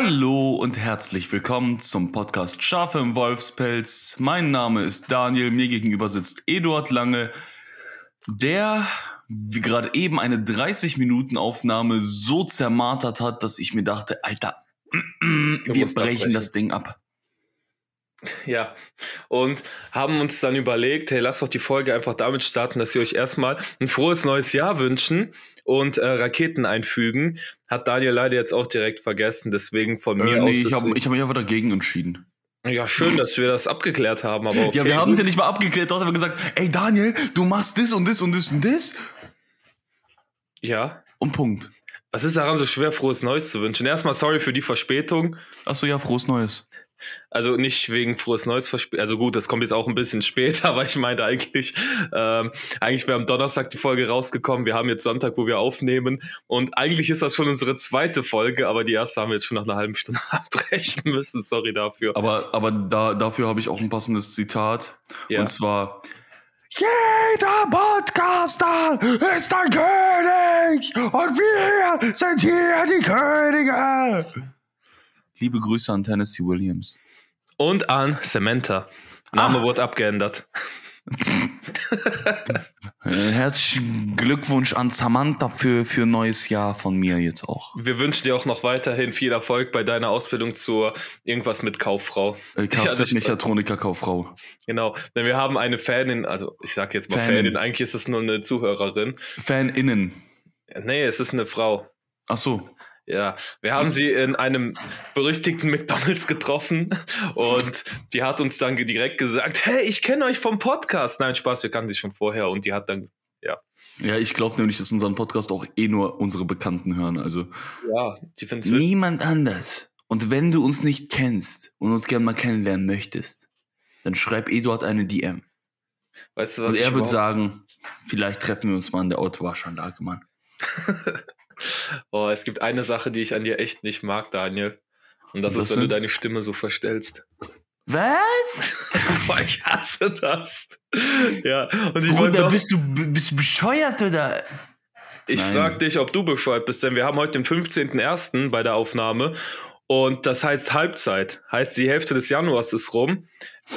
Hallo und herzlich willkommen zum Podcast Schafe im Wolfspelz. Mein Name ist Daniel, mir gegenüber sitzt Eduard Lange, der wie gerade eben eine 30-Minuten-Aufnahme so zermartert hat, dass ich mir dachte, Alter, wir brechen abbrechen. das Ding ab. Ja, und haben uns dann überlegt, hey, lasst doch die Folge einfach damit starten, dass wir euch erstmal ein frohes neues Jahr wünschen und äh, Raketen einfügen. Hat Daniel leider jetzt auch direkt vergessen, deswegen von mir äh, nee, aus. Ich habe hab mich einfach dagegen entschieden. Ja, schön, dass wir das abgeklärt haben, aber okay, Ja, wir haben es ja nicht mal abgeklärt, du hast aber gesagt, ey Daniel, du machst das und das und das und das. Ja. Und Punkt. Was ist daran so schwer, frohes Neues zu wünschen? Erstmal sorry für die Verspätung. Achso, ja, frohes Neues. Also nicht wegen frohes Neues verspätet. Also gut, das kommt jetzt auch ein bisschen später, aber ich meinte eigentlich, ähm, eigentlich wäre am Donnerstag die Folge rausgekommen. Wir haben jetzt Sonntag, wo wir aufnehmen. Und eigentlich ist das schon unsere zweite Folge, aber die erste haben wir jetzt schon nach einer halben Stunde abbrechen müssen. Sorry dafür. Aber, aber da, dafür habe ich auch ein passendes Zitat. Ja. Und zwar. Jeder Podcaster ist ein König und wir sind hier die Könige. Liebe Grüße an Tennessee Williams. Und an Samantha. Name ah. wurde abgeändert. Herzlichen Glückwunsch an Samantha für, für neues Jahr von mir jetzt auch. Wir wünschen dir auch noch weiterhin viel Erfolg bei deiner Ausbildung zur irgendwas mit Kauffrau. Äh, Kfz-Mechatroniker-Kauffrau. Genau, denn wir haben eine Fanin, also ich sag jetzt mal Fanin, Fanin eigentlich ist es nur eine Zuhörerin. Faninnen. Nee, es ist eine Frau. Ach so. Ja, wir haben sie in einem berüchtigten McDonalds getroffen und die hat uns dann direkt gesagt, hey, ich kenne euch vom Podcast. Nein, Spaß, wir kannten sie schon vorher und die hat dann, ja. Ja, ich glaube nämlich, dass unseren Podcast auch eh nur unsere Bekannten hören. Also ja, die finden niemand anders. Und wenn du uns nicht kennst und uns gerne mal kennenlernen möchtest, dann schreib Eduard eine DM. Weißt du was? Und er wird sagen, vielleicht treffen wir uns mal an der Autowaschanlage, Mann. Oh, es gibt eine Sache, die ich an dir echt nicht mag, Daniel. Und das Was ist, wenn sind? du deine Stimme so verstellst. Was? Boah, ich hasse das. Ja, und ich Bruder, auch, bist du bist du bescheuert oder? Ich frage dich, ob du bescheuert bist, denn wir haben heute den 15.01. bei der Aufnahme und das heißt Halbzeit. Heißt, die Hälfte des Januars ist rum.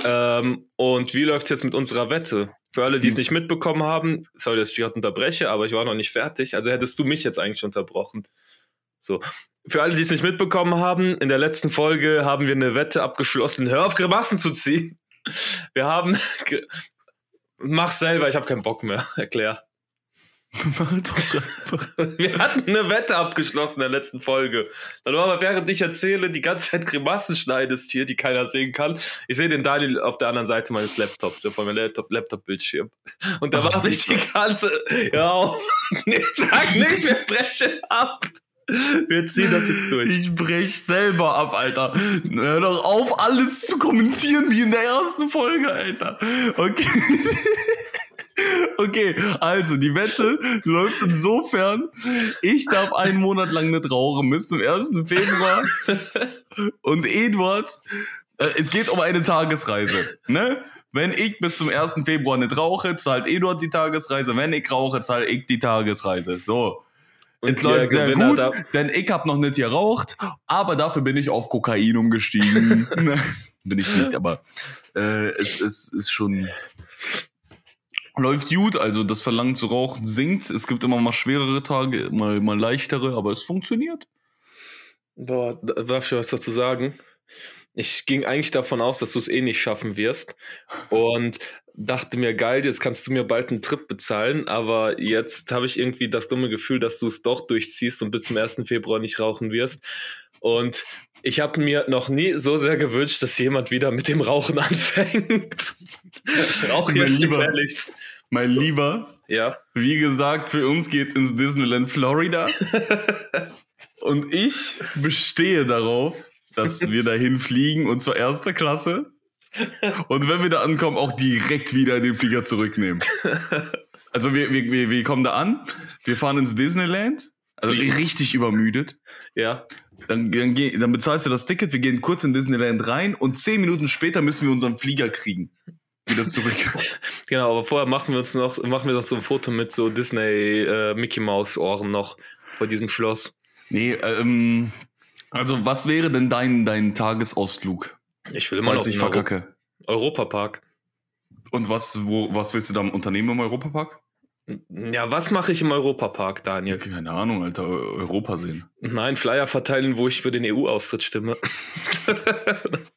Ähm, und wie läuft es jetzt mit unserer Wette? Für alle, die es nicht mitbekommen haben, sorry, dass ich gerade unterbreche, aber ich war noch nicht fertig. Also hättest du mich jetzt eigentlich unterbrochen. So. Für alle, die es nicht mitbekommen haben, in der letzten Folge haben wir eine Wette abgeschlossen. Hör auf, Grimassen zu ziehen. Wir haben. Mach selber, ich habe keinen Bock mehr. Erklär. Mach doch einfach. Wir hatten eine Wette abgeschlossen in der letzten Folge. Dann war aber während ich erzähle, die ganze Zeit Grimassen schneidest hier, die keiner sehen kann. Ich sehe den Daniel auf der anderen Seite meines Laptops, von meinem Laptop-Bildschirm. Laptop Und da macht mich die ganze. Ja, nee, sag nicht, wir brechen ab. Wir ziehen das jetzt durch. Ich brech selber ab, Alter. Hör doch auf, alles zu kommentieren wie in der ersten Folge, Alter. Okay. Okay, also die Wette läuft insofern, ich darf einen Monat lang nicht rauchen bis zum 1. Februar. Und Eduard, äh, es geht um eine Tagesreise. Ne? Wenn ich bis zum 1. Februar nicht rauche, zahlt Eduard die Tagesreise. Wenn ich rauche, zahle ich die Tagesreise. So. Und es läuft sehr gut, denn ich habe noch nicht geraucht, aber dafür bin ich auf Kokain umgestiegen. bin ich nicht, aber äh, es, es ist schon läuft gut, also das Verlangen zu rauchen sinkt. Es gibt immer mal schwerere Tage, mal, mal leichtere, aber es funktioniert. Boah, darf ich was dazu sagen? Ich ging eigentlich davon aus, dass du es eh nicht schaffen wirst und dachte mir, geil, jetzt kannst du mir bald einen Trip bezahlen, aber jetzt habe ich irgendwie das dumme Gefühl, dass du es doch durchziehst und bis zum 1. Februar nicht rauchen wirst. Und ich habe mir noch nie so sehr gewünscht, dass jemand wieder mit dem Rauchen anfängt. Rauch jetzt lieber, gefährlichst. Mein Lieber, ja. wie gesagt, für uns geht's ins Disneyland Florida. und ich bestehe darauf, dass wir dahin fliegen und zwar erster Klasse. Und wenn wir da ankommen, auch direkt wieder in den Flieger zurücknehmen. Also wir, wir, wir kommen da an, wir fahren ins Disneyland, also richtig übermüdet. Ja. Dann, dann, dann bezahlst du das Ticket, wir gehen kurz in Disneyland rein und zehn Minuten später müssen wir unseren Flieger kriegen wieder zurück. genau, aber vorher machen wir uns noch, machen wir noch so ein Foto mit so Disney äh, Mickey Mouse Ohren noch vor diesem Schloss. Nee, ähm, Also, was wäre denn dein, dein Tagesausflug? Ich will immer noch ich verkacke. Europapark. Und was, wo, was willst du da unternehmen im Europapark? Ja, was mache ich im Europapark, Daniel? Keine Ahnung, Alter, Europa sehen. Nein, Flyer verteilen, wo ich für den EU-Austritt stimme.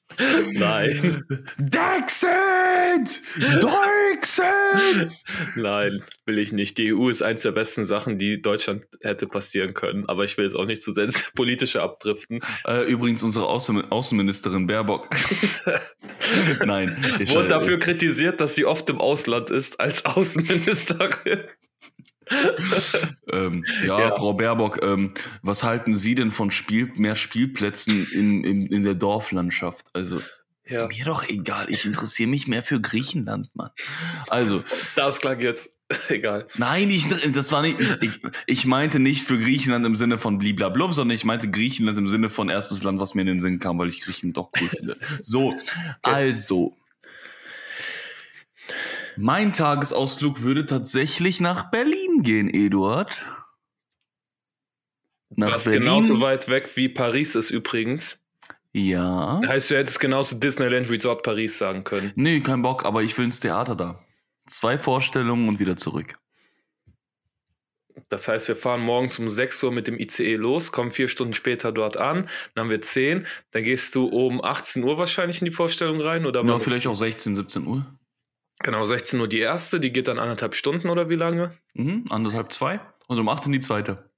Nein. Dexit! Dexit! Nein, will ich nicht. Die EU ist eins der besten Sachen, die Deutschland hätte passieren können. Aber ich will jetzt auch nicht zu sehr politische abdriften. Äh, übrigens unsere Außen Außenministerin Baerbock. Nein. Wurde dafür kritisiert, dass sie oft im Ausland ist als Außenministerin. ähm, ja, ja, Frau Baerbock, ähm, was halten Sie denn von Spiel, mehr Spielplätzen in, in, in der Dorflandschaft? Also, ja. ist mir doch egal. Ich interessiere mich mehr für Griechenland, Mann. Also. Das klang jetzt. Egal. Nein, ich, das war nicht. Ich, ich meinte nicht für Griechenland im Sinne von bliblablub, sondern ich meinte Griechenland im Sinne von erstes Land, was mir in den Sinn kam, weil ich Griechenland doch cool finde. So, okay. also. Mein Tagesausflug würde tatsächlich nach Berlin gehen, Eduard. Nach Was Berlin. genauso weit weg wie Paris ist übrigens. Ja. Heißt, du hättest genauso Disneyland Resort Paris sagen können. Nee, kein Bock, aber ich will ins Theater da. Zwei Vorstellungen und wieder zurück. Das heißt, wir fahren morgens um 6 Uhr mit dem ICE los, kommen vier Stunden später dort an, dann haben wir 10, dann gehst du um 18 Uhr wahrscheinlich in die Vorstellung rein oder? Ja, vielleicht auch 16, 17 Uhr. Genau, 16 Uhr die erste, die geht dann anderthalb Stunden oder wie lange? Mhm, anderthalb, zwei. Und um 8 Uhr die zweite.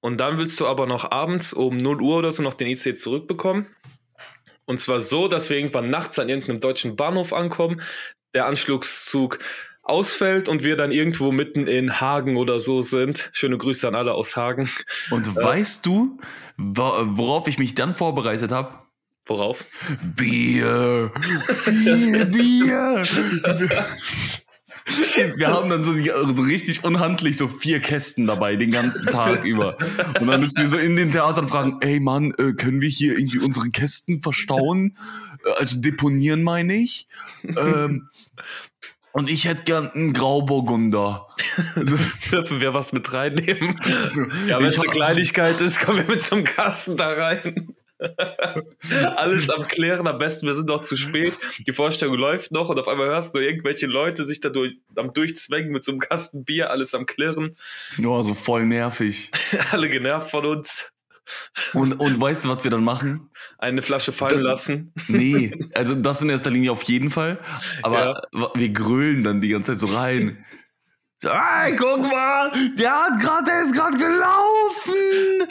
Und dann willst du aber noch abends um 0 Uhr oder so noch den IC zurückbekommen. Und zwar so, dass wir irgendwann nachts an irgendeinem deutschen Bahnhof ankommen, der Anschlusszug ausfällt und wir dann irgendwo mitten in Hagen oder so sind. Schöne Grüße an alle aus Hagen. Und äh, weißt du, worauf ich mich dann vorbereitet habe? Worauf? Bier! Viel Bier! Wir haben dann so, so, richtig unhandlich so vier Kästen dabei den ganzen Tag über. Und dann müssen wir so in den Theatern fragen, ey Mann, äh, können wir hier irgendwie unsere Kästen verstauen? Äh, also deponieren meine ich. Ähm, und ich hätte gern einen Grauburgunder. Dürfen wir was mit reinnehmen? Ja, wenn es eine Kleinigkeit ist, kommen wir mit zum Kasten da rein. Alles am Klären, am besten, wir sind noch zu spät. Die Vorstellung läuft noch und auf einmal hörst du irgendwelche Leute sich da durch, am Durchzwängen mit so einem Kasten Bier, alles am Klirren. Ja, so voll nervig. Alle genervt von uns. Und, und weißt du, was wir dann machen? Eine Flasche fallen dann, lassen. Nee, also das in erster Linie auf jeden Fall. Aber ja. wir grölen dann die ganze Zeit so rein. Hey, guck mal, der hat gerade, der ist gerade gelaufen.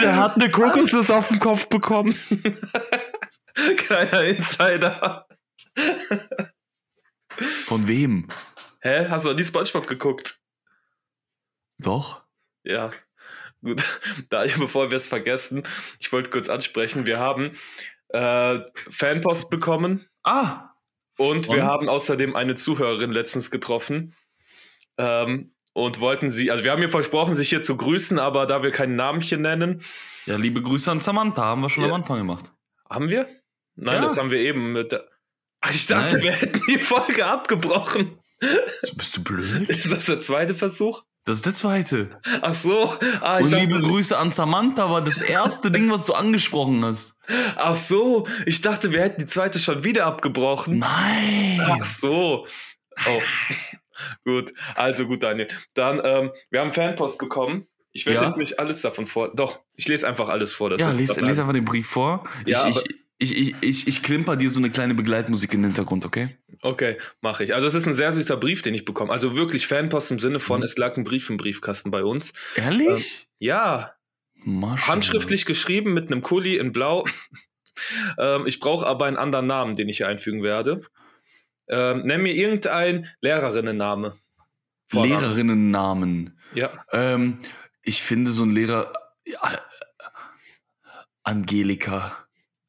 Der hat eine Kokosnuss auf den Kopf bekommen. Kleiner Insider. Von wem? Hä? Hast du die SpongeBob geguckt? Doch. Ja. Gut, da bevor wir es vergessen, ich wollte kurz ansprechen, wir haben äh, Fanpost bekommen. Ah! Und, und wir haben außerdem eine Zuhörerin letztens getroffen. Ähm, und wollten sie, also wir haben ihr versprochen, sich hier zu grüßen, aber da wir kein Namenchen nennen. Ja, liebe Grüße an Samantha, haben wir schon ja. am Anfang gemacht. Haben wir? Nein, ja. das haben wir eben mit. Ach, ich dachte, Nein. wir hätten die Folge abgebrochen. Bist du blöd? Ist das der zweite Versuch? Das ist der zweite. Ach so. Ah, Und liebe Grüße an Samantha war das erste Ding, was du angesprochen hast. Ach so. Ich dachte, wir hätten die zweite schon wieder abgebrochen. Nein. Ach so. Oh. Gut, also gut, Daniel. Dann, ähm, wir haben Fanpost bekommen. Ich werde ja? jetzt nicht alles davon vor. Doch, ich lese einfach alles vor. ja, lese les einfach den Brief vor. Ja, ich, ich, ich, ich, ich klimper dir so eine kleine Begleitmusik in den Hintergrund, okay? Okay, mache ich. Also es ist ein sehr süßer Brief, den ich bekomme. Also wirklich Fanpost im Sinne von, mhm. es lag ein Brief im Briefkasten bei uns. Ehrlich? Ähm, ja. Maschallah. Handschriftlich geschrieben mit einem Kuli in Blau. ähm, ich brauche aber einen anderen Namen, den ich hier einfügen werde. Ähm, nenn mir irgendein Lehrerinnenname. Lehrerinnennamen. Ja. Ähm, ich finde so ein Lehrer. Ja, Angelika.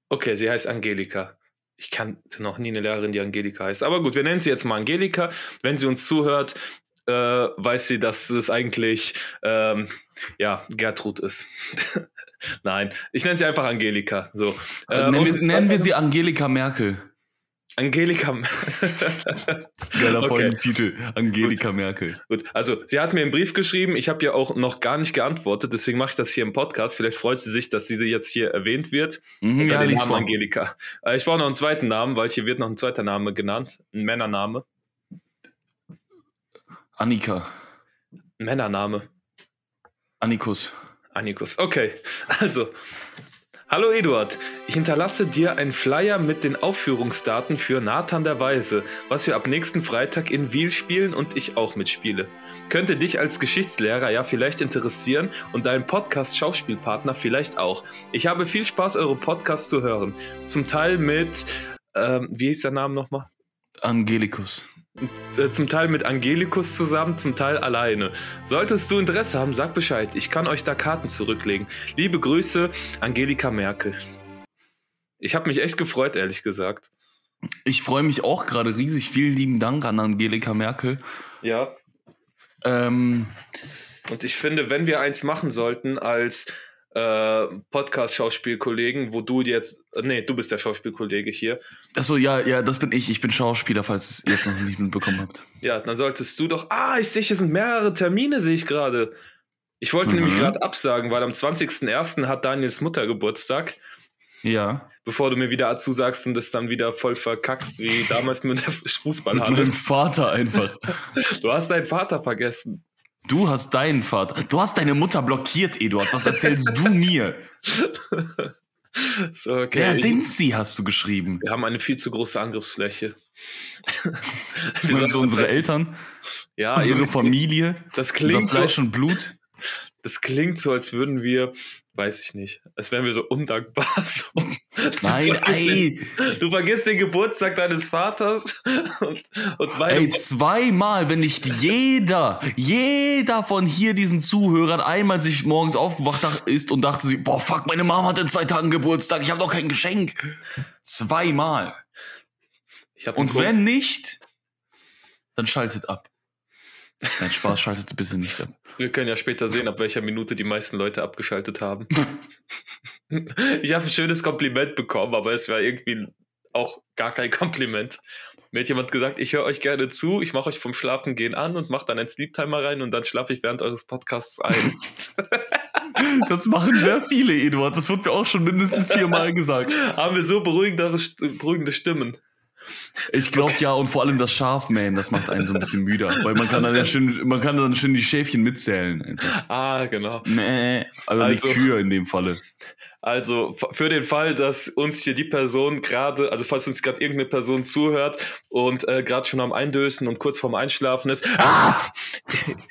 Okay, sie heißt Angelika. Ich kannte noch nie eine Lehrerin, die Angelika heißt. Aber gut, wir nennen sie jetzt mal Angelika. Wenn sie uns zuhört, äh, weiß sie, dass es eigentlich ähm, ja, Gertrud ist. Nein, ich nenne sie einfach Angelika. So. Äh, nennen, wir, nennen wir sie Angelika Merkel. Angelika. das ist ein geiler okay. Folgentitel. Angelika Gut. Merkel. Gut, also sie hat mir einen Brief geschrieben. Ich habe ja auch noch gar nicht geantwortet, deswegen mache ich das hier im Podcast. Vielleicht freut sie sich, dass sie jetzt hier erwähnt wird. Mhm, unter ja, lies Namen. Angelika. Äh, Ich brauche noch einen zweiten Namen, weil hier wird noch ein zweiter Name genannt. Ein Männername. Annika. Männername. Annikus. Annikus. Okay, also. Hallo Eduard, ich hinterlasse dir einen Flyer mit den Aufführungsdaten für Nathan der Weise, was wir ab nächsten Freitag in Wiel spielen und ich auch mitspiele. Könnte dich als Geschichtslehrer ja vielleicht interessieren und deinen Podcast-Schauspielpartner vielleicht auch. Ich habe viel Spaß, eure Podcasts zu hören. Zum Teil mit, ähm, wie hieß der Name nochmal? Angelikus. Äh, Zum Teil mit Angelikus zusammen, zum Teil alleine. Solltest du Interesse haben, sag Bescheid. Ich kann euch da Karten zurücklegen. Liebe Grüße, Angelika Merkel. Ich habe mich echt gefreut, ehrlich gesagt. Ich freue mich auch gerade riesig. Vielen lieben Dank an Angelika Merkel. Ja. Ähm, Und ich finde, wenn wir eins machen sollten als Podcast-Schauspielkollegen, wo du jetzt, äh, nee, du bist der Schauspielkollege hier. achso, ja, ja, das bin ich. Ich bin Schauspieler, falls ihr es noch nicht mitbekommen habt. Ja, dann solltest du doch. Ah, ich sehe, hier sind mehrere Termine, sehe ich gerade. Ich wollte Mhm. nämlich gerade absagen, weil am 20.01. hat Daniels Mutter Geburtstag. Ja. Bevor du mir wieder zusagst und das dann wieder voll verkackst, wie damals mit der Mit Fußballhalle. meinem Vater einfach. Du hast deinen Vater vergessen. Du hast deinen Vater. Du hast deine Mutter blockiert, Eduard. Was erzählst du mir? So, okay. Wer sind sie, hast du geschrieben? Wir haben eine viel zu große Angriffsfläche. Wir sollen uns unsere Eltern? Ja, unsere irgendwie- Familie? Das Unser klingt, so, Fleisch und Blut? Das klingt so, als würden wir, weiß ich nicht, als wären wir so undankbar. So. Nein, Du ey. den- Du vergisst den Geburtstag deines Vaters und, und meine Ey, zweimal, wenn nicht jeder, jeder von hier diesen Zuhörern einmal sich morgens aufgewacht ist und dachte sich, boah, fuck, meine Mama hat in zwei Tagen Geburtstag, ich habe doch kein Geschenk. Zweimal. Und wenn nicht, dann schaltet ab. Nein, Spaß, schaltet bitte nicht ab. Wir können ja später sehen, ab welcher Minute die meisten Leute abgeschaltet haben. ich habe ein schönes Kompliment bekommen, aber es war irgendwie auch gar kein Kompliment. Mir hat jemand gesagt, ich höre euch gerne zu, ich mache euch vom Schlafengehen an und mache dann ein Sleep-Timer rein und dann schlafe ich während eures Podcasts ein. Das machen sehr viele, Eduard. Das wird mir auch schon mindestens viermal gesagt. Haben wir so beruhigendere, St- beruhigende Stimmen. Ich glaube ja, und vor allem das Schafmähen, das macht einen so ein bisschen müder. Weil man kann dann ja schön, man kann dann schön die Schäfchen mitzählen. Einfach. Ah, genau. Nee, also, Also- die Kühe in dem Falle. Also für den Fall, dass uns hier die Person gerade, also falls uns gerade irgendeine Person zuhört und äh, gerade schon am Eindösen und kurz vorm Einschlafen ist, ah,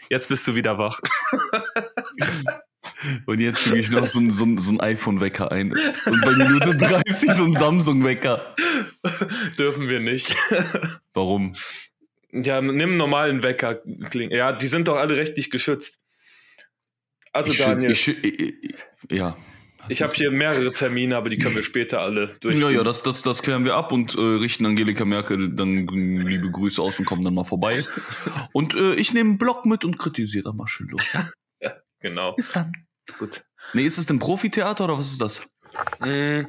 jetzt bist du wieder wach. Und jetzt füge ich noch so ein, so so ein iPhone-Wecker ein. Und bei Minute 30 so ein Samsung-Wecker. Dürfen wir nicht. Warum? ja, nimm einen normalen Wecker. Ja, die sind doch alle rechtlich geschützt. Also Ich Daniel, ich, ja. ich habe hier mehrere Termine, aber die können wir später alle durch. Ja, ja, das, das, das klären wir ab und äh, richten Angelika Merkel dann liebe Grüße aus und kommen dann mal vorbei. Und äh, ich nehme einen Block mit und kritisiere dann mal schön los. Ja? Genau. Bis dann. Gut. Nee, ist es denn Profitheater oder was ist das? Hm,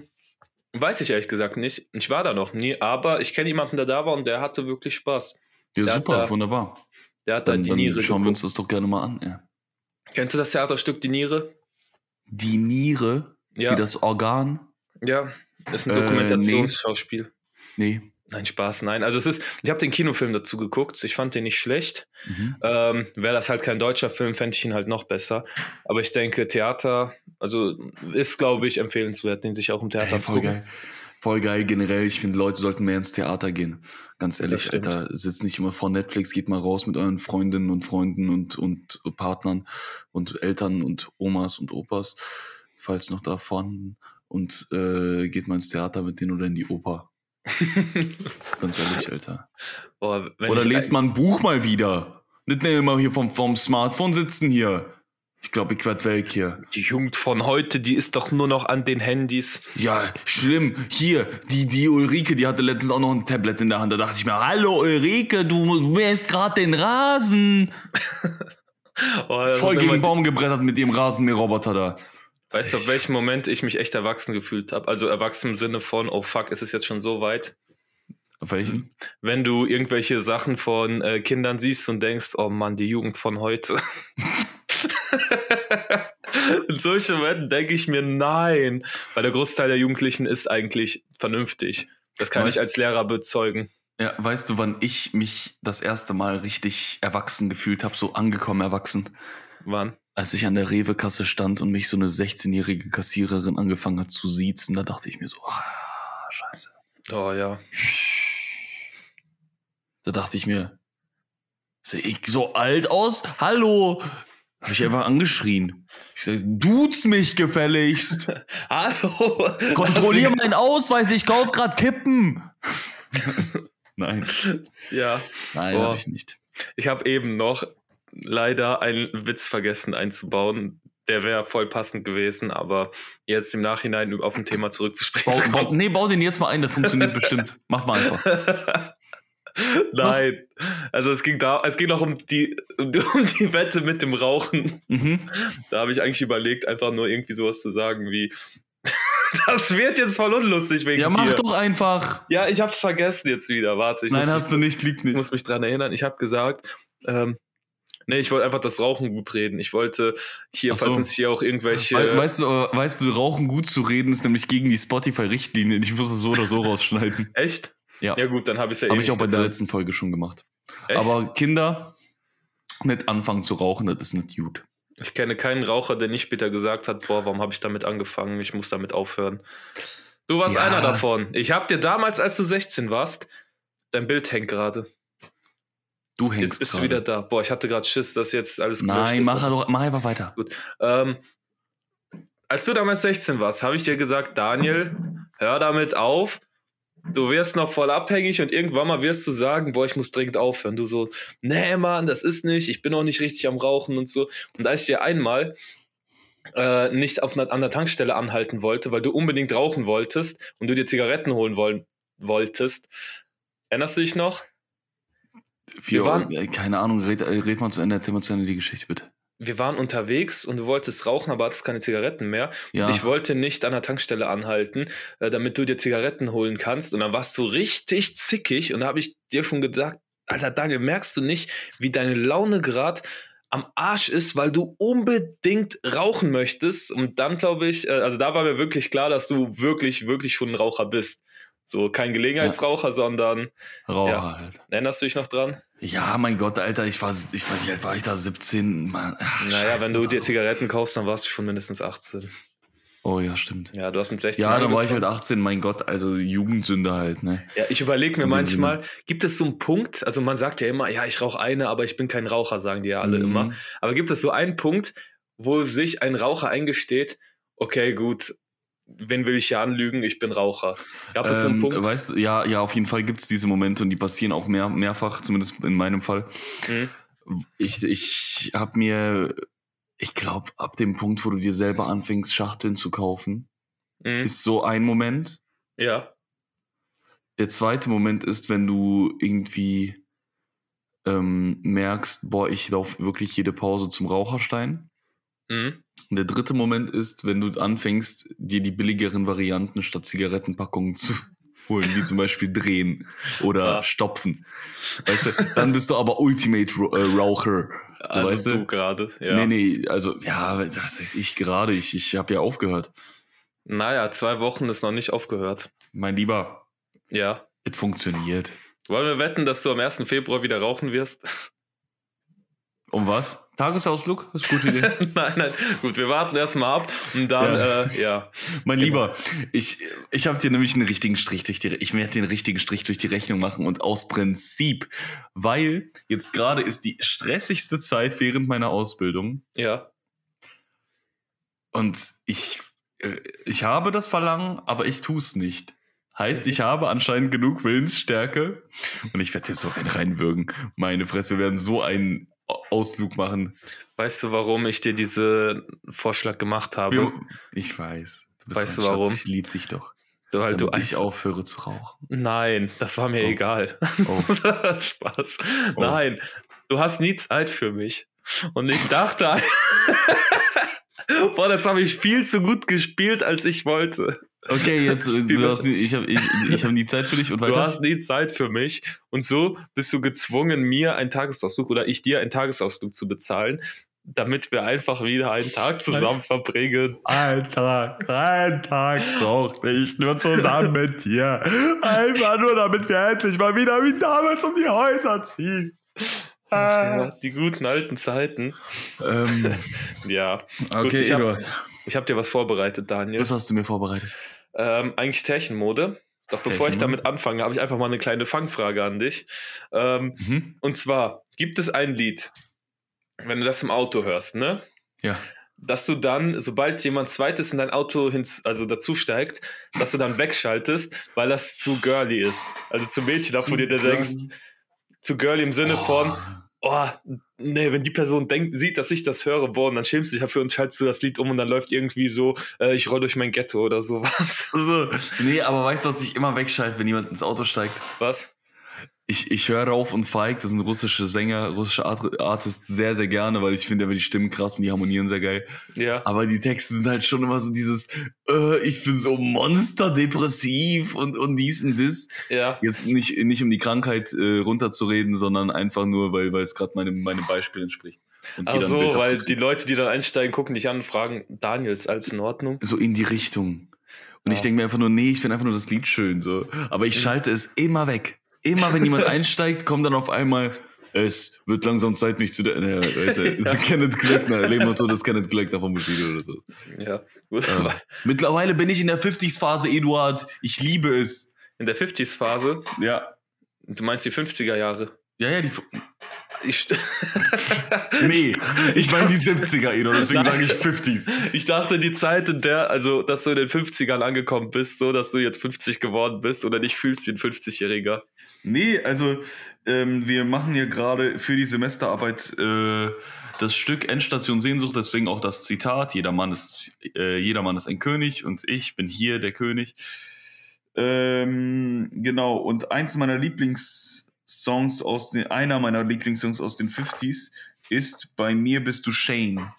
weiß ich ehrlich gesagt nicht. Ich war da noch nie, aber ich kenne jemanden, der da war und der hatte wirklich Spaß. Ja, Der super, da- wunderbar. Der hat da Dann, die dann Niere schauen wir uns das doch gerne mal an. Ja. Kennst du das Theaterstück Die Niere? Die Niere, Ja. wie das Organ? Ja, ist ein Äh, Dokumentationsschauspiel. Nee. Nein, Spaß, nein. Also es ist, ich habe den Kinofilm dazu geguckt. Ich fand den nicht schlecht. Mhm. Ähm, Wäre das halt kein deutscher Film, fände ich ihn halt noch besser. Aber ich denke, Theater, also ist, glaube ich, empfehlenswert, den sich auch im Theater Hey, zu voll gucken. geil. Voll geil generell. Ich finde, Leute sollten mehr ins Theater gehen. Ganz ehrlich. Alter. Sitzt nicht immer vor Netflix, geht mal raus mit euren Freundinnen und Freunden und, und Partnern und Eltern und Omas und Opas, falls noch da vorhanden. Und äh, geht mal ins Theater mit denen oder in die Oper. Ganz ehrlich, Alter. Boah, Oder lest mal ein Buch mal wieder. Nicht nur immer hier vom, vom Smartphone sitzen hier. Ich glaube, ich werd weg hier. Die Jugend von heute, die ist doch nur noch an den Handys. Ja, schlimm. Hier, die, die Ulrike, die hatte letztens auch noch ein Tablet in der Hand. Da dachte ich mir, hallo Ulrike, du mähst gerade den Rasen. Oh, Voll gegen den Baum gebrettert mit dem Rasenmäherroboter da. Weißt du, auf welchen Moment ich mich echt erwachsen gefühlt habe? Also erwachsen im Sinne von, oh fuck, ist es jetzt schon so weit? Auf welchen? Wenn du irgendwelche Sachen von äh, Kindern siehst und denkst, oh Mann, die Jugend von heute. In solchen Momenten denke ich mir, nein, weil der Großteil der Jugendlichen ist eigentlich vernünftig. Das kann weißt, ich als Lehrer bezeugen. Ja, weißt du, wann ich mich das erste Mal richtig erwachsen gefühlt habe, so angekommen erwachsen? Wann? Als ich an der Rewe-Kasse stand und mich so eine 16-jährige Kassiererin angefangen hat zu siezen, da dachte ich mir so, ah, scheiße. Oh ja. Da dachte ich mir, sehe ich so alt aus? Hallo! Habe ich einfach angeschrien. Ich sag, duzt mich gefälligst. Hallo. Kontrollier meinen Ausweis, ich kauf grad Kippen. Nein. Ja. Nein, habe ich nicht. Ich habe eben noch leider einen Witz vergessen einzubauen. Der wäre voll passend gewesen, aber jetzt im Nachhinein auf ein Thema zurückzusprechen. Bau, bau, nee, bau den jetzt mal ein, der funktioniert bestimmt. Mach mal einfach. Nein. Also es ging da, es ging noch um die, um die Wette mit dem Rauchen. Mhm. Da habe ich eigentlich überlegt, einfach nur irgendwie sowas zu sagen wie. Das wird jetzt voll unlustig wegen Ja, mach dir. doch einfach. Ja, ich hab's vergessen jetzt wieder. Warte, ich Nein, hast mich, du nicht, liegt nicht. Ich muss mich dran erinnern. Ich habe gesagt, ähm, Nee, ich wollte einfach das Rauchen gut reden. Ich wollte hier, so. falls uns hier auch irgendwelche. We weißt du, weißt du, Rauchen gut zu reden ist nämlich gegen die Spotify-Richtlinien. Ich muss es so oder so rausschneiden. Echt? Ja. Ja, gut, dann habe ich es ja Habe ich auch bei der letzten Folge schon gemacht. Echt? Aber Kinder nicht anfangen zu rauchen, das ist nicht gut. Ich kenne keinen Raucher, der nicht später gesagt hat, boah, warum habe ich damit angefangen? Ich muss damit aufhören. Du warst ja. einer davon. Ich habe dir damals, als du 16 warst, dein Bild hängt gerade. Du hängst Jetzt bist grade. du wieder da. Boah, ich hatte gerade Schiss, dass jetzt alles Nein, mach, doch, mach einfach weiter. Gut. Ähm, als du damals 16 warst, habe ich dir gesagt, Daniel, hör damit auf du wirst noch voll abhängig und irgendwann mal wirst du sagen, boah, ich muss dringend aufhören. Du so, nee, Mann, das ist nicht, ich bin auch nicht richtig am Rauchen und so. Und als ich dir einmal äh, nicht auf einer, an der Tankstelle anhalten wollte, weil du unbedingt rauchen wolltest und du dir Zigaretten holen wollen, wolltest, erinnerst du dich noch? Wir waren, äh, keine Ahnung, red, äh, red mal zu Ende, erzähl mal zu Ende die Geschichte bitte wir waren unterwegs und du wolltest rauchen, aber hattest keine Zigaretten mehr. Ja. Und ich wollte nicht an der Tankstelle anhalten, äh, damit du dir Zigaretten holen kannst. Und dann warst du richtig zickig und da habe ich dir schon gesagt, Alter Daniel, merkst du nicht, wie deine Laune gerade am Arsch ist, weil du unbedingt rauchen möchtest. Und dann glaube ich, also da war mir wirklich klar, dass du wirklich, wirklich schon ein Raucher bist. So kein Gelegenheitsraucher, ja. sondern Raucher ja. halt. Erinnerst du dich noch dran? Ja, mein Gott, Alter, ich war, ich war, wie alt war ich da? 17? Mann. Ach, naja, Scheiße, wenn du dir Zigaretten kaufst, dann warst du schon mindestens 18. Oh ja, stimmt. Ja, du hast mit 16 Ja, dann war ich halt 18, mein Gott, also Jugendsünde halt, ne? Ja, ich überlege mir manchmal, gibt es so einen Punkt, also man sagt ja immer, ja, ich rauche eine, aber ich bin kein Raucher, sagen die ja alle mhm. immer. Aber gibt es so einen Punkt, wo sich ein Raucher eingesteht, okay, gut, wen will ich hier anlügen? Ich bin Raucher. Gab es ähm, so einen Punkt? Weißt, ja, ja, auf jeden Fall gibt es diese Momente und die passieren auch mehr, mehrfach, zumindest in meinem Fall. Mhm. Ich, ich habe mir, ich glaube, ab dem Punkt, wo du dir selber anfängst, Schachteln zu kaufen, mhm. ist so ein Moment. Ja. Der zweite Moment ist, wenn du irgendwie ähm, merkst, boah, ich laufe wirklich jede Pause zum Raucherstein. Mhm. Und der dritte Moment ist, wenn du anfängst, dir die billigeren Varianten statt Zigarettenpackungen zu holen, wie zum Beispiel drehen oder ja. stopfen. Weißt du, dann bist du aber Ultimate äh, Raucher. So, also weißt du, gerade, ja. Nee, nee, also ja, das ist ich gerade, ich, ich habe ja aufgehört. Naja, zwei Wochen ist noch nicht aufgehört. Mein Lieber. Ja. Es funktioniert. Wollen wir wetten, dass du am 1. Februar wieder rauchen wirst? Um was? Tagesausflug? Das ist eine gute Idee. nein, nein. Gut, wir warten erstmal ab und dann, ja. Äh, ja. Mein Lieber, ich, ich habe dir nämlich einen richtigen Strich durch die, ich werde dir einen richtigen Strich durch die Rechnung machen und aus Prinzip, weil jetzt gerade ist die stressigste Zeit während meiner Ausbildung. Ja. Und ich, äh, ich habe das Verlangen, aber ich tue es nicht. Heißt, ich habe anscheinend genug Willensstärke und ich werde dir so einen reinwürgen. Meine Fresse, wir werden so einen Ausflug machen. Weißt du, warum ich dir diesen Vorschlag gemacht habe? Ich weiß. Du weißt du warum? Schatz, ich liebe dich doch. Du halt, du ich aufhöre zu rauchen. Nein, das war mir oh. egal. Oh. Spaß. Oh. Nein, du hast nie Zeit für mich. Und ich dachte, boah, das habe ich viel zu gut gespielt, als ich wollte. Okay, jetzt, du hast nie, ich habe ich, ich hab nie Zeit für dich und weiter. Du hast nie Zeit für mich und so bist du gezwungen, mir einen Tagesausflug oder ich dir einen Tagesausflug zu bezahlen, damit wir einfach wieder einen Tag zusammen verbringen. Ein Tag, ein Tag braucht nicht nur zusammen mit dir. Einfach nur, damit wir endlich mal wieder wie damals um die Häuser ziehen. Ja, die guten alten Zeiten. Ähm, Ja, okay, Gut, ich hab- habe dir was vorbereitet, Daniel. Was hast du mir vorbereitet? Ähm, eigentlich Technikmode. Doch bevor ich damit anfange, habe ich einfach mal eine kleine Fangfrage an dich. Ähm, Mhm. und zwar, gibt es ein Lied, wenn du das im Auto hörst, ne? Ja. Dass du dann, sobald jemand zweites in dein Auto hinz also dazu steigt, dass du dann wegschaltest, weil das zu girly ist. Also zu Mädchen, da wo du dir denkst, zu girly im Sinne von, oh, nee, wenn die Person denkt, sieht, dass ich das höre, boah, und dann schämst du dich dafür und schaltest du das Lied um und dann läuft irgendwie so, äh, ich roll durch mein Ghetto oder sowas. Also, nee, aber weißt du, was ich immer wegschalte, wenn jemand ins Auto steigt? Was? Ich, ich höre Rauf und Feig, das sind russische Sänger, russische Art Artists sehr, sehr gerne, weil ich finde aber die Stimmen krass und die harmonieren sehr geil. Ja. Aber die Texte sind halt schon immer so dieses, äh, ich bin so monsterdepressiv und, und dies und das. Ja. Jetzt nicht, nicht um die Krankheit äh, runterzureden, sondern einfach nur, weil, weil es gerade meinem, meinem Beispiel entspricht. Und Ach so, weil die Leute, die dann einsteigen, gucken dich an und fragen, Daniel, ist alles in Ordnung? so in die Richtung. Und ich Ja. denke mir einfach nur, nee, ich finde einfach nur das Lied schön. So. Aber ich schalte es immer weg. Immer wenn jemand einsteigt, kommt dann auf einmal, es wird langsam Zeit, mich zu der. Ne, weißt du, das ist Kenneth Glöckner, Leben und Tod ist Kenneth Glöckner vom Bushido oder so. Ja, gut. Ja. aber Mittlerweile bin ich in der 50s-Phase, Eduard. Ich liebe es. In der 50s-Phase, Ja. du meinst die 50er Jahre. Ja, ja, die. Ich, Nee, ich meine die 70er, Eduard, deswegen sage ich 50s. ich dachte, die Zeit, in der, also, dass du in den 50ern angekommen bist, so, dass du jetzt 50 geworden bist oder dich fühlst wie ein 50-Jähriger. Nee, also ähm, wir machen hier gerade für die Semesterarbeit äh, das Stück Endstation Sehnsucht, deswegen auch das Zitat, jeder Mann ist, äh, jeder Mann ist ein König und ich bin hier der König. Ähm, genau, und eins meiner Lieblingssongs aus den, einer meiner Lieblingssongs aus den 50s ist Bei mir bist du Shane.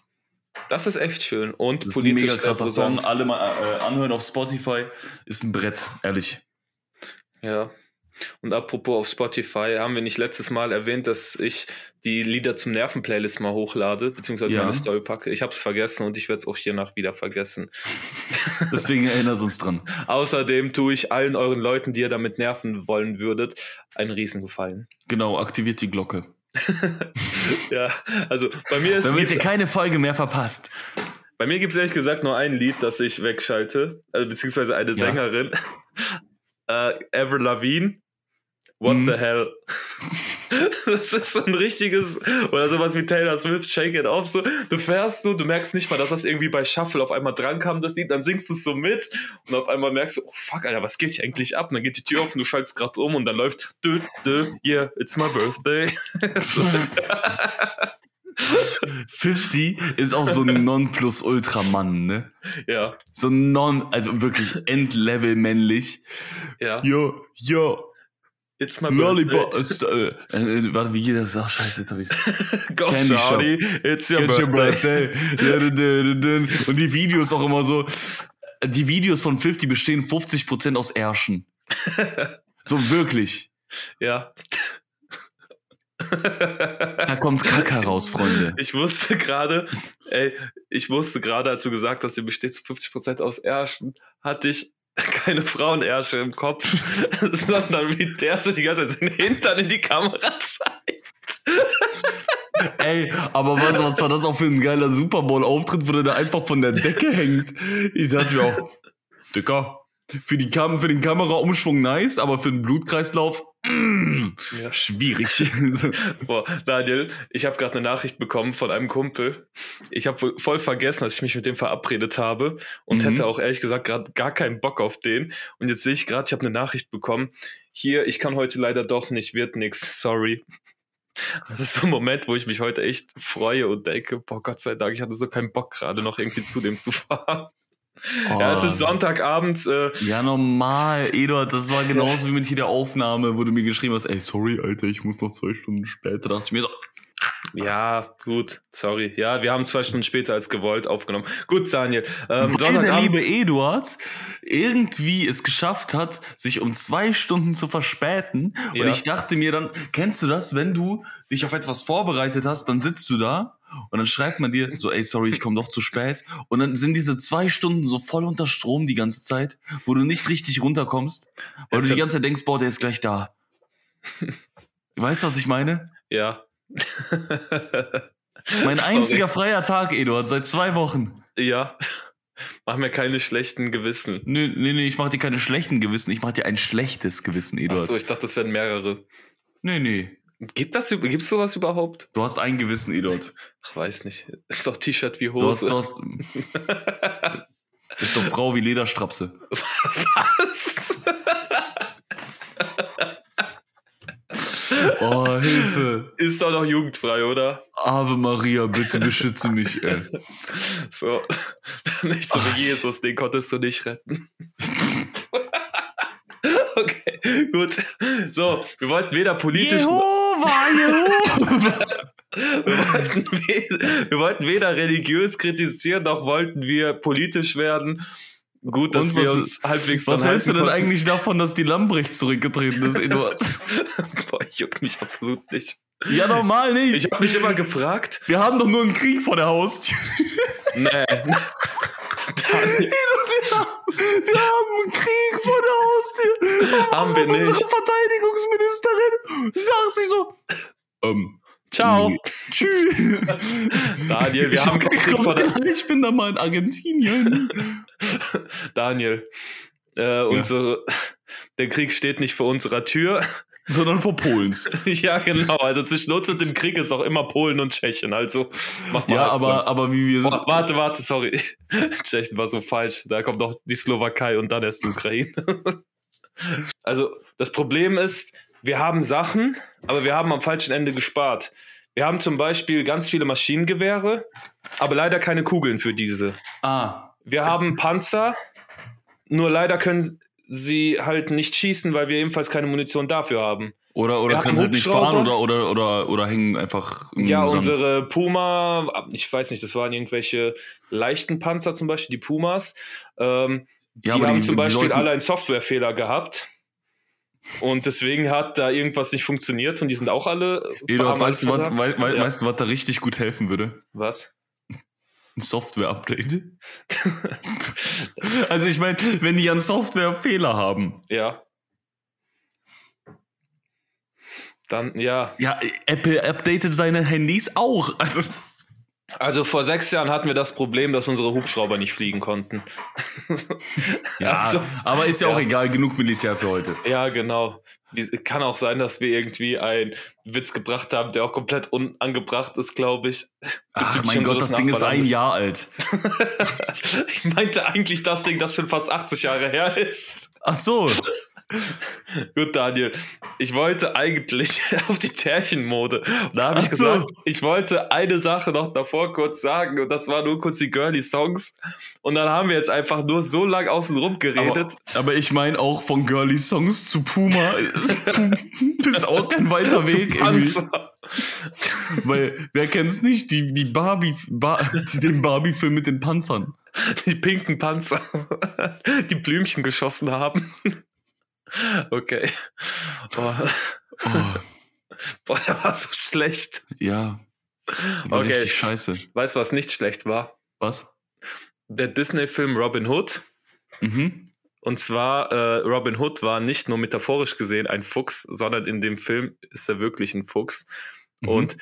Das ist echt schön und Das ist ein mega krasser. Song, alle mal äh, anhören auf Spotify, ist ein Brett, ehrlich. Ja. Und apropos auf Spotify, haben wir nicht letztes Mal erwähnt, dass ich die Lieder zum Nerven-Playlist mal hochlade, beziehungsweise Ja. meine Story packe. Ich habe es vergessen und ich werde es auch hiernach wieder vergessen. Deswegen erinnert uns dran. Außerdem tue ich allen euren Leuten, die ihr damit nerven wollen würdet, einen Riesengefallen. Genau, aktiviert die Glocke. Ja, also bei mir ist Damit ihr keine Folge mehr verpasst. Bei mir gibt es ehrlich gesagt nur ein Lied, das ich wegschalte, also, beziehungsweise eine Ja. Sängerin. äh, Avril Lavigne. What Mhm. the hell? Das ist so ein richtiges, oder sowas wie Taylor Swift, Shake It Off. So. Du fährst so, du merkst nicht mal, dass das irgendwie bei Shuffle auf einmal dran kam, das Lied, dann singst du es so mit und auf einmal merkst du, oh fuck, Alter, was geht hier eigentlich ab? Und dann geht die Tür auf und du schaltest gerade um und dann läuft, dü, dü, yeah, it's my birthday. so. 50 ist auch so ein Nonplusultra-Mann, ne? Ja, So ein Non, also wirklich Endlevel männlich. ja. Jo, jo, It's my Lollipop. birthday. Äh, äh, warte, wie geht das? Ach, scheiße, jetzt hab ich's. Go, Candy Shawty, it's your Get your birthday. birthday. Dun, dun. Und die Videos auch immer so. Die Videos von 50 bestehen 50% aus Ärschen. So wirklich. Ja. Da kommt Kacke raus, Freunde. Ich wusste gerade, ey, ich wusste gerade, als du gesagt hast, ihr besteht zu 50% aus Ärschen, hatte ich keine Frauenersche im Kopf, sondern wie der so die ganze Zeit seinen Hintern in die Kamera zeigt. Ey, aber was, was war das auch für ein geiler Super Bowl-Auftritt, wo der da einfach von der Decke hängt? Ich dachte mir auch, Dicker, für, die Kam für den Kameraumschwung nice, aber für den Blutkreislauf, mm, Ja. schwierig. Boah, Daniel, ich habe gerade eine Nachricht bekommen von einem Kumpel. Ich habe voll vergessen, dass ich mich mit dem verabredet habe und Mhm. hätte auch ehrlich gesagt gerade gar keinen Bock auf den. Und jetzt sehe ich gerade, ich habe eine Nachricht bekommen. Hier, ich kann heute leider doch nicht, wird nix, sorry. Das ist so ein Moment, wo ich mich heute echt freue und denke, boah, Gott sei Dank, ich hatte so keinen Bock gerade noch irgendwie zu dem zu fahren. Ja, es ist Oh. Sonntagabend. Äh, Ja, normal, Eduard, das war genauso wie mit jeder Aufnahme, wo du mir geschrieben hast, ey, sorry, Alter, ich muss noch zwei Stunden später. Da dachte ich mir so, Ja, gut, sorry. Ja, wir haben zwei Stunden später als gewollt aufgenommen. Gut, Daniel. Ähm, Weil der liebe Eduard irgendwie es geschafft hat, sich um zwei Stunden zu verspäten. Ja. Und ich dachte mir dann, kennst du das, wenn du dich auf etwas vorbereitet hast, dann sitzt du da und dann schreibt man dir so, ey, sorry, ich komme doch zu spät. Und dann sind diese zwei Stunden so voll unter Strom die ganze Zeit, wo du nicht richtig runterkommst, weil Jetzt du die ganze Zeit denkst, boah, der ist gleich da. weißt du, was ich meine? Ja. mein einziger freier Tag, Eduard, seit zwei Wochen. Ja. Mach mir keine schlechten Gewissen. Nee, nee, nee, ich mach dir keine schlechten Gewissen, ich mach dir ein schlechtes Gewissen, Eduard. Achso, ich dachte, das wären mehrere. Nee, nee. Gibt das, gibt's sowas überhaupt? Du hast ein Gewissen, Eduard. Ach, weiß nicht. Ist doch T-Shirt wie Hose. Du hast, du hast, ist doch Frau wie Lederstrapse. Was? Oh, Hilfe. Ist doch noch jugendfrei, oder? Ave Maria, bitte beschütze mich, ey. So, nicht so wie Jesus, den konntest du nicht retten. Gut. So, wir wollten weder politisch. Jehova, Jehova. Wir wollten, weder, wir wollten weder religiös kritisieren, noch wollten wir politisch werden. Gut, dass Und wir uns halbwegs Was hältst du denn eigentlich davon, dass die Lambrecht zurückgetreten ist, Eduard? Boah, juckt mich absolut nicht. Ja, normal nicht. Ich habe mich immer gefragt. Wir haben doch nur einen Krieg vor der Haustür. Nee. Wir haben einen Krieg vor der Haustür. Haben wir nicht. Unsere Verteidigungsministerin sagt sich so, ähm, Ciao. Tschüss. Daniel, wir ich haben Krieg vor der Ich bin da mal in Argentinien. Daniel, äh, unsere, der Krieg steht nicht vor unserer Tür. Sondern vor Polens. ja, genau. Also zwischen uns und dem Krieg ist auch immer Polen und Tschechien. Also mach mal. Ja, halt aber, aber wie wir. Oh, warte, warte, sorry. Tschechien war so falsch. Da kommt doch die Slowakei und dann erst die Ukraine. also das Problem ist, wir haben Sachen, aber wir haben am falschen Ende gespart. Wir haben zum Beispiel ganz viele Maschinengewehre, aber leider keine Kugeln für diese. Ah. Wir haben Panzer, nur leider können sie halt nicht schießen, weil wir ebenfalls keine Munition dafür haben. Oder, oder können halt nicht fahren oder, oder, oder, oder hängen einfach. Ja, Sand. unsere Puma, ich weiß nicht, das waren irgendwelche leichten Panzer zum Beispiel, die Pumas. Ähm, ja, die haben die, zum Beispiel alle einen Softwarefehler gehabt. Und deswegen hat da irgendwas nicht funktioniert und die sind auch alle. Eduard, weißt, du, was, we, we, ja. weißt du, was da richtig gut helfen würde? Was? Ein Software-Update. also ich meine, wenn die an Software-Fehler haben. Ja. Dann, ja. Ja, Apple updatet seine Handys auch. Also. Also vor sechs Jahren hatten wir das Problem, dass unsere Hubschrauber nicht fliegen konnten. ja, also, aber ist ja, ja, auch egal, genug Militär für heute. Ja, genau. Kann auch sein, dass wir irgendwie einen Witz gebracht haben, der auch komplett unangebracht ist, glaube ich. Ach mein Gott, das Ding ist ein Jahr alt. ich meinte eigentlich das Ding, das schon fast 80 Jahre her ist. Ach so. Gut, Daniel. Ich wollte eigentlich auf die Tärchenmode. Und da habe ich so. gesagt, ich wollte eine Sache noch davor kurz sagen. Und das war nur kurz die Girly Songs. Und dann haben wir jetzt einfach nur so lang außenrum geredet. Aber, aber ich meine auch von Girly Songs zu Puma ist auch kein weiter Weg. Weil, wer kennt's nicht? Die, die Barbie, Bar, den Barbie-Film mit den Panzern. Die pinken Panzer, die Blümchen geschossen haben. Okay. Boah. Oh. Boah, der war so schlecht. Ja. Okay. Richtig scheiße. Weißt du, was nicht schlecht war? Was? Der Disney-Film Robin Hood. Mhm. Und zwar, äh, Robin Hood war nicht nur metaphorisch gesehen ein Fuchs, sondern in dem Film ist er wirklich ein Fuchs. Mhm. Und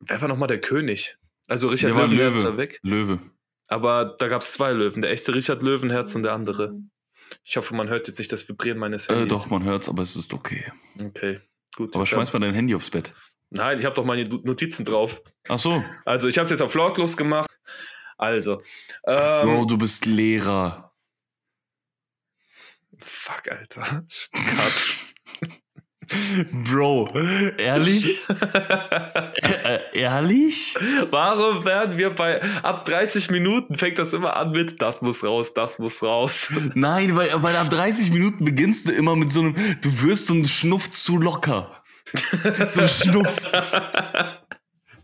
wer war nochmal der König? Also Richard der Löwenherz war weg. Löwe. Aber da gab es zwei Löwen, der echte Richard Löwenherz und der andere. Ich hoffe, man hört jetzt nicht das Vibrieren meines äh, Handys. Äh, doch, man hört es, aber es ist okay. Okay, gut. Aber schmeiß mal dein Handy aufs Bett. Nein, ich habe doch meine Notizen drauf. Ach so. Also, ich habe es jetzt auf lautlos gemacht. Also. Ähm, Bro, du bist Lehrer. Fuck, Alter. Cut. Bro, ehrlich? äh, ehrlich? Warum werden wir bei ab 30 Minuten fängt das immer an mit das muss raus, das muss raus? Nein, weil, weil ab 30 Minuten beginnst du immer mit so einem, du wirst so einen Schnuff zu locker. so ein Schnuff.